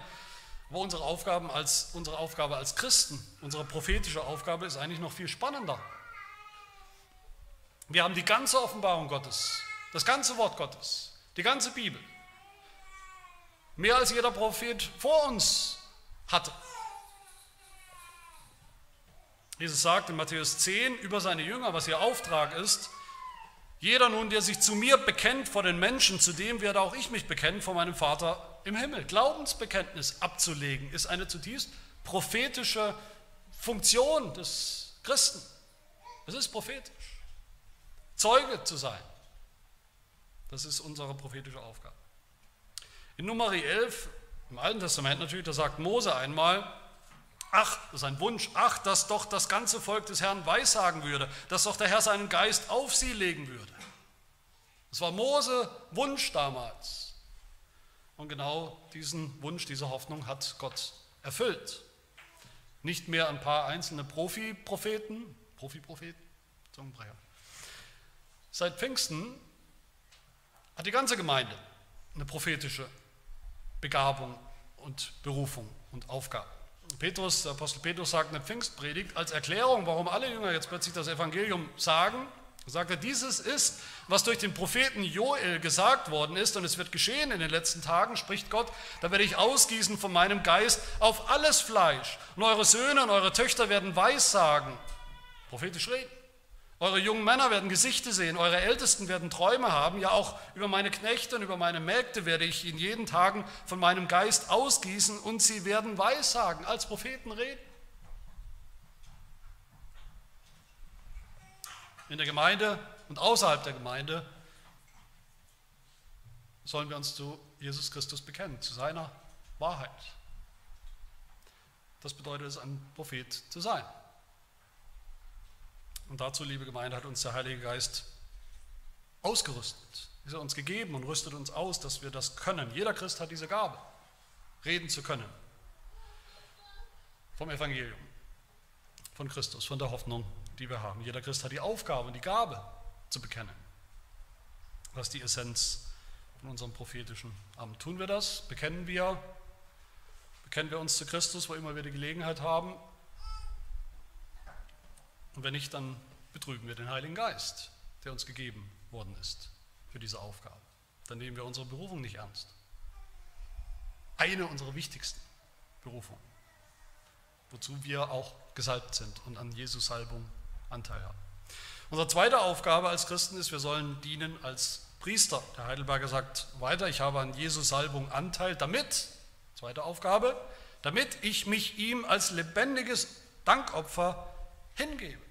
Aber unsere, Aufgaben als, unsere Aufgabe als Christen, unsere prophetische Aufgabe ist eigentlich noch viel spannender. Wir haben die ganze Offenbarung Gottes, das ganze Wort Gottes, die ganze Bibel. Mehr als jeder Prophet vor uns hatte. Jesus sagt in Matthäus 10 über seine Jünger, was ihr Auftrag ist, jeder nun, der sich zu mir bekennt vor den Menschen, zu dem werde auch ich mich bekennen vor meinem Vater im Himmel. Glaubensbekenntnis abzulegen ist eine zutiefst prophetische Funktion des Christen. Es ist prophetisch. Zeuge zu sein. Das ist unsere prophetische Aufgabe. In Nummer 11, im Alten Testament natürlich, da sagt Mose einmal, ach, das ist ein Wunsch, ach, dass doch das ganze Volk des Herrn weissagen würde, dass doch der Herr seinen Geist auf sie legen würde. Das war Mose Wunsch damals. Und genau diesen Wunsch, diese Hoffnung hat Gott erfüllt. Nicht mehr ein paar einzelne Profi-Propheten, Profi-Propheten, Zungenbrecher. Seit Pfingsten hat die ganze Gemeinde eine prophetische Begabung und Berufung und Aufgabe. Petrus, der Apostel Petrus sagt eine Pfingstpredigt als Erklärung, warum alle Jünger jetzt plötzlich das Evangelium sagen. Er sagte, dieses ist, was durch den Propheten Joel gesagt worden ist und es wird geschehen in den letzten Tagen, spricht Gott, da werde ich ausgießen von meinem Geist auf alles Fleisch und eure Söhne und eure Töchter werden Weissagen, prophetisch reden. Eure jungen Männer werden Gesichter sehen, eure Ältesten werden Träume haben, ja auch über meine Knechte und über meine Mägde werde ich in jeden Tagen von meinem Geist ausgießen und sie werden Weissagen, als Propheten reden. In der Gemeinde und außerhalb der Gemeinde sollen wir uns zu Jesus Christus bekennen, zu seiner Wahrheit. Das bedeutet es, ein Prophet zu sein. Und dazu, liebe Gemeinde, hat uns der Heilige Geist ausgerüstet. Ist er uns gegeben und rüstet uns aus, dass wir das können. Jeder Christ hat diese Gabe, reden zu können. Vom Evangelium, von Christus, von der Hoffnung, die wir haben. Jeder Christ hat die Aufgabe und die Gabe zu bekennen. Das ist die Essenz von unserem prophetischen Amt. Tun wir das? Bekennen wir? Bekennen wir uns zu Christus, wo immer wir die Gelegenheit haben? Und wenn nicht, dann betrügen wir den Heiligen Geist, der uns gegeben worden ist für diese Aufgabe. Dann nehmen wir unsere Berufung nicht ernst. Eine unserer wichtigsten Berufungen, wozu wir auch gesalbt sind und an Jesus Salbung Anteil haben. Unsere zweite Aufgabe als Christen ist, wir sollen dienen als Priester. Der Heidelberger sagt weiter, ich habe an Jesus Salbung Anteil, damit, zweite Aufgabe, damit ich mich ihm als lebendiges Dankopfer hingebe.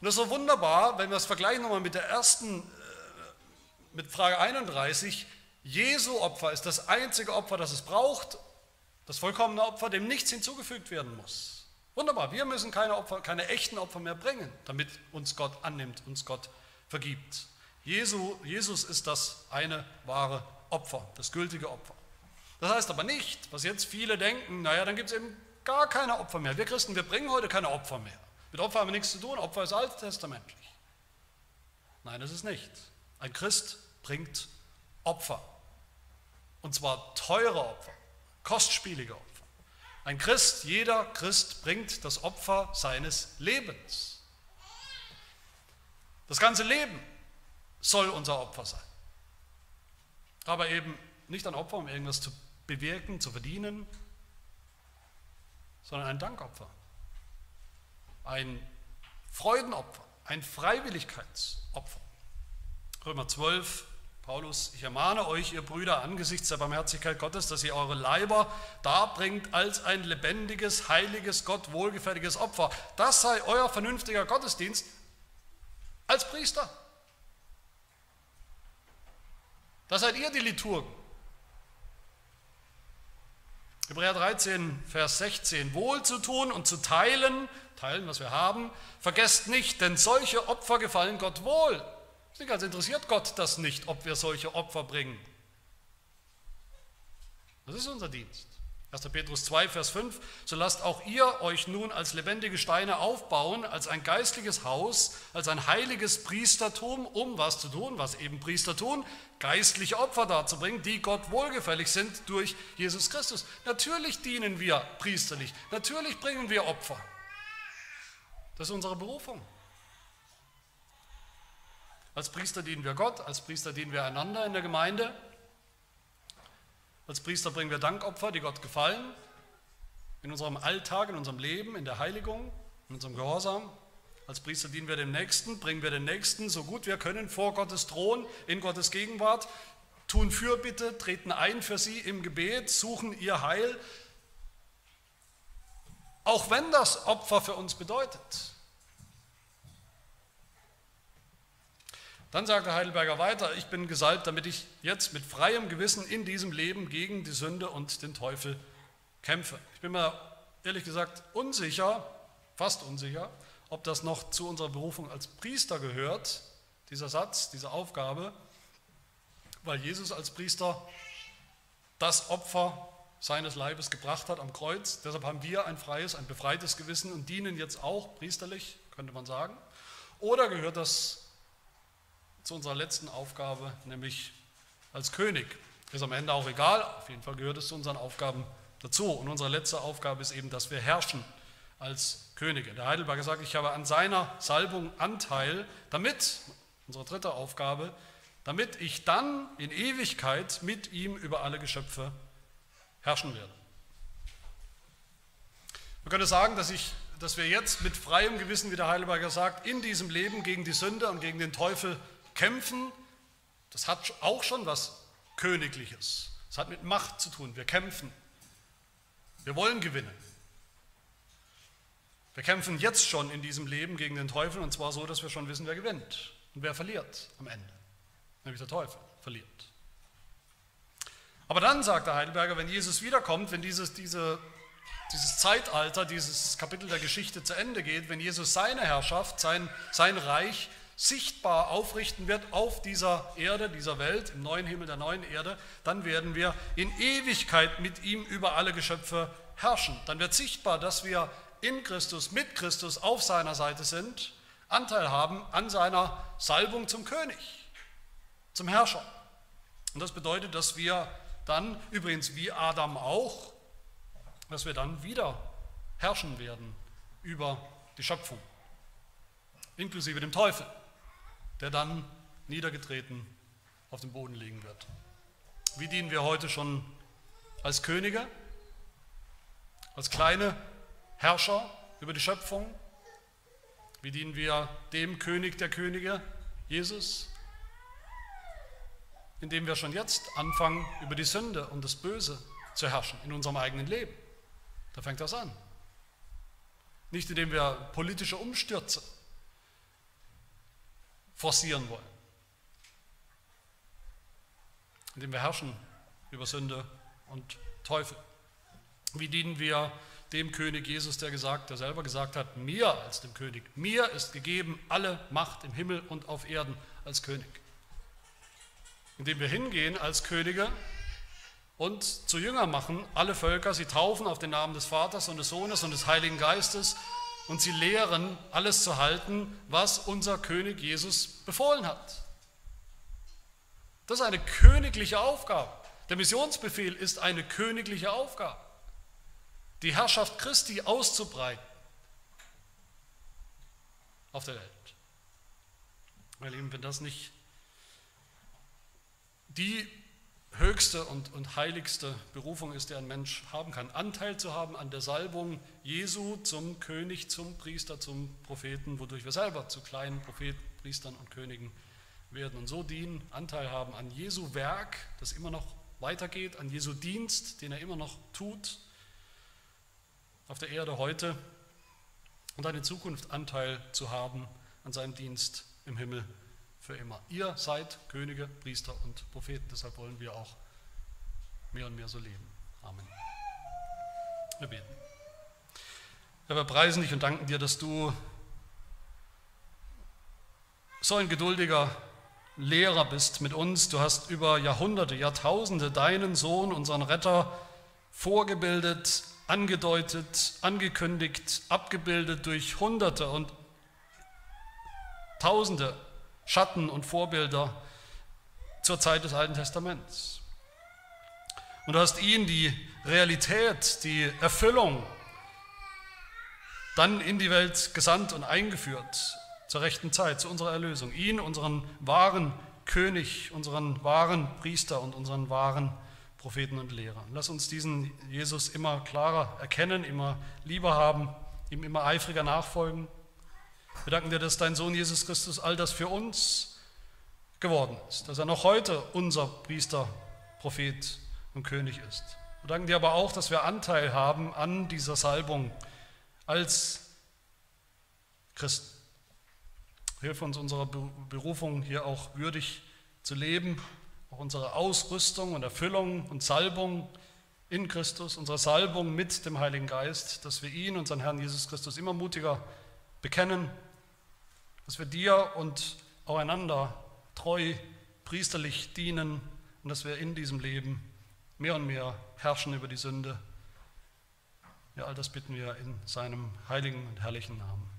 Und das ist so wunderbar, wenn wir es vergleichen nochmal mit der ersten, äh, mit Frage 31, Jesu Opfer ist das einzige Opfer, das es braucht, das vollkommene Opfer, dem nichts hinzugefügt werden muss. Wunderbar, wir müssen keine, Opfer, keine echten Opfer mehr bringen, damit uns Gott annimmt, uns Gott vergibt. Jesu, Jesus ist das eine wahre Opfer, das gültige Opfer. Das heißt aber nicht, was jetzt viele denken, naja, dann gibt es eben gar keine Opfer mehr. Wir Christen, wir bringen heute keine Opfer mehr. Mit Opfer haben wir nichts zu tun. Opfer ist alttestamentlich. Nein, das ist nicht. Ein Christ bringt Opfer. Und zwar teure Opfer, kostspielige Opfer. Ein Christ, jeder Christ bringt das Opfer seines Lebens. Das ganze Leben soll unser Opfer sein. Aber eben nicht ein Opfer, um irgendwas zu bewirken, zu verdienen, sondern ein Dankopfer ein Freudenopfer, ein Freiwilligkeitsopfer. Römer 12, Paulus, ich ermahne euch, ihr Brüder, angesichts der Barmherzigkeit Gottes, dass ihr eure Leiber darbringt als ein lebendiges, heiliges, Gott wohlgefälliges Opfer. Das sei euer vernünftiger Gottesdienst als Priester. Das seid ihr die Liturgen. Hebräer 13, Vers 16, wohl zu tun und zu teilen teilen, was wir haben. Vergesst nicht, denn solche Opfer gefallen Gott wohl. Deswegen also interessiert Gott das nicht, ob wir solche Opfer bringen. Das ist unser Dienst. 1. Petrus 2, Vers 5, so lasst auch ihr euch nun als lebendige Steine aufbauen, als ein geistliches Haus, als ein heiliges Priestertum, um was zu tun, was eben Priester tun, geistliche Opfer darzubringen, die Gott wohlgefällig sind durch Jesus Christus. Natürlich dienen wir priesterlich, natürlich bringen wir Opfer. Das ist unsere Berufung. Als Priester dienen wir Gott, als Priester dienen wir einander in der Gemeinde. Als Priester bringen wir Dankopfer, die Gott gefallen, in unserem Alltag, in unserem Leben, in der Heiligung, in unserem Gehorsam. Als Priester dienen wir dem Nächsten, bringen wir den Nächsten so gut wir können vor Gottes Thron, in Gottes Gegenwart, tun Fürbitte, treten ein für sie im Gebet, suchen ihr Heil, auch wenn das Opfer für uns bedeutet. Dann sagt der Heidelberger weiter, ich bin gesalbt, damit ich jetzt mit freiem Gewissen in diesem Leben gegen die Sünde und den Teufel kämpfe. Ich bin mir ehrlich gesagt unsicher, fast unsicher, ob das noch zu unserer Berufung als Priester gehört, dieser Satz, diese Aufgabe, weil Jesus als Priester das Opfer seines Leibes gebracht hat am Kreuz. Deshalb haben wir ein freies, ein befreites Gewissen und dienen jetzt auch priesterlich, könnte man sagen. Oder gehört das zu unserer letzten Aufgabe, nämlich als König. Ist am Ende auch egal, auf jeden Fall gehört es zu unseren Aufgaben dazu. Und unsere letzte Aufgabe ist eben, dass wir herrschen als Könige. Der Heidelberger sagt, ich habe an seiner Salbung Anteil, damit, unsere dritte Aufgabe, damit ich dann in Ewigkeit mit ihm über alle Geschöpfe herrschen werde. Man könnte sagen, dass, ich, dass wir jetzt mit freiem Gewissen, wie der Heidelberger sagt, in diesem Leben gegen die Sünde und gegen den Teufel Kämpfen, das hat auch schon was Königliches. Es hat mit Macht zu tun. Wir kämpfen. Wir wollen gewinnen. Wir kämpfen jetzt schon in diesem Leben gegen den Teufel und zwar so, dass wir schon wissen, wer gewinnt und wer verliert am Ende. Nämlich der Teufel verliert. Aber dann sagt der Heidelberger, wenn Jesus wiederkommt, wenn dieses, diese, dieses Zeitalter, dieses Kapitel der Geschichte zu Ende geht, wenn Jesus seine Herrschaft, sein, sein Reich sichtbar aufrichten wird auf dieser Erde, dieser Welt, im neuen Himmel der neuen Erde, dann werden wir in Ewigkeit mit ihm über alle Geschöpfe herrschen. Dann wird sichtbar, dass wir in Christus, mit Christus auf seiner Seite sind, Anteil haben an seiner Salbung zum König, zum Herrscher. Und das bedeutet, dass wir dann, übrigens wie Adam auch, dass wir dann wieder herrschen werden über die Schöpfung, inklusive dem Teufel der dann niedergetreten auf dem Boden liegen wird. Wie dienen wir heute schon als Könige, als kleine Herrscher über die Schöpfung? Wie dienen wir dem König der Könige, Jesus? Indem wir schon jetzt anfangen, über die Sünde und das Böse zu herrschen in unserem eigenen Leben. Da fängt das an. Nicht indem wir politische Umstürze forcieren wollen. Indem wir herrschen über Sünde und Teufel. Wie dienen wir dem König Jesus, der gesagt, der selber gesagt hat, mir als dem König, mir ist gegeben alle Macht im Himmel und auf Erden als König. Indem wir hingehen als Könige und zu Jünger machen alle Völker, sie taufen auf den Namen des Vaters und des Sohnes und des Heiligen Geistes und sie lehren, alles zu halten, was unser König Jesus befohlen hat. Das ist eine königliche Aufgabe. Der Missionsbefehl ist eine königliche Aufgabe. Die Herrschaft Christi auszubreiten auf der Welt. Meine Lieben, wenn das nicht die höchste und, und heiligste Berufung ist, die ein Mensch haben kann. Anteil zu haben an der Salbung Jesu zum König, zum Priester, zum Propheten, wodurch wir selber zu kleinen Propheten, Priestern und Königen werden und so dienen, Anteil haben an Jesu Werk, das immer noch weitergeht, an Jesu Dienst, den er immer noch tut auf der Erde heute und eine Zukunft Anteil zu haben an seinem Dienst im Himmel für immer. Ihr seid Könige, Priester und Propheten, deshalb wollen wir auch mehr und mehr so leben. Amen. Wir beten. Herr, wir preisen dich und danken dir, dass du so ein geduldiger Lehrer bist mit uns. Du hast über Jahrhunderte, Jahrtausende deinen Sohn, unseren Retter, vorgebildet, angedeutet, angekündigt, abgebildet durch Hunderte und Tausende Schatten und Vorbilder zur Zeit des Alten Testaments. Und du hast ihn, die Realität, die Erfüllung, dann in die Welt gesandt und eingeführt zur rechten Zeit, zu unserer Erlösung. Ihn, unseren wahren König, unseren wahren Priester und unseren wahren Propheten und Lehrer. Lass uns diesen Jesus immer klarer erkennen, immer lieber haben, ihm immer eifriger nachfolgen. Wir danken dir, dass dein Sohn Jesus Christus all das für uns geworden ist, dass er noch heute unser Priester, Prophet und König ist. Wir danken dir aber auch, dass wir Anteil haben an dieser Salbung als Christen. Hilfe uns unserer Berufung hier auch würdig zu leben, auch unsere Ausrüstung und Erfüllung und Salbung in Christus, unsere Salbung mit dem Heiligen Geist, dass wir ihn, unseren Herrn Jesus Christus, immer mutiger bekennen, dass wir dir und auch einander treu, priesterlich dienen und dass wir in diesem Leben mehr und mehr herrschen über die Sünde. Ja, all das bitten wir in seinem heiligen und herrlichen Namen.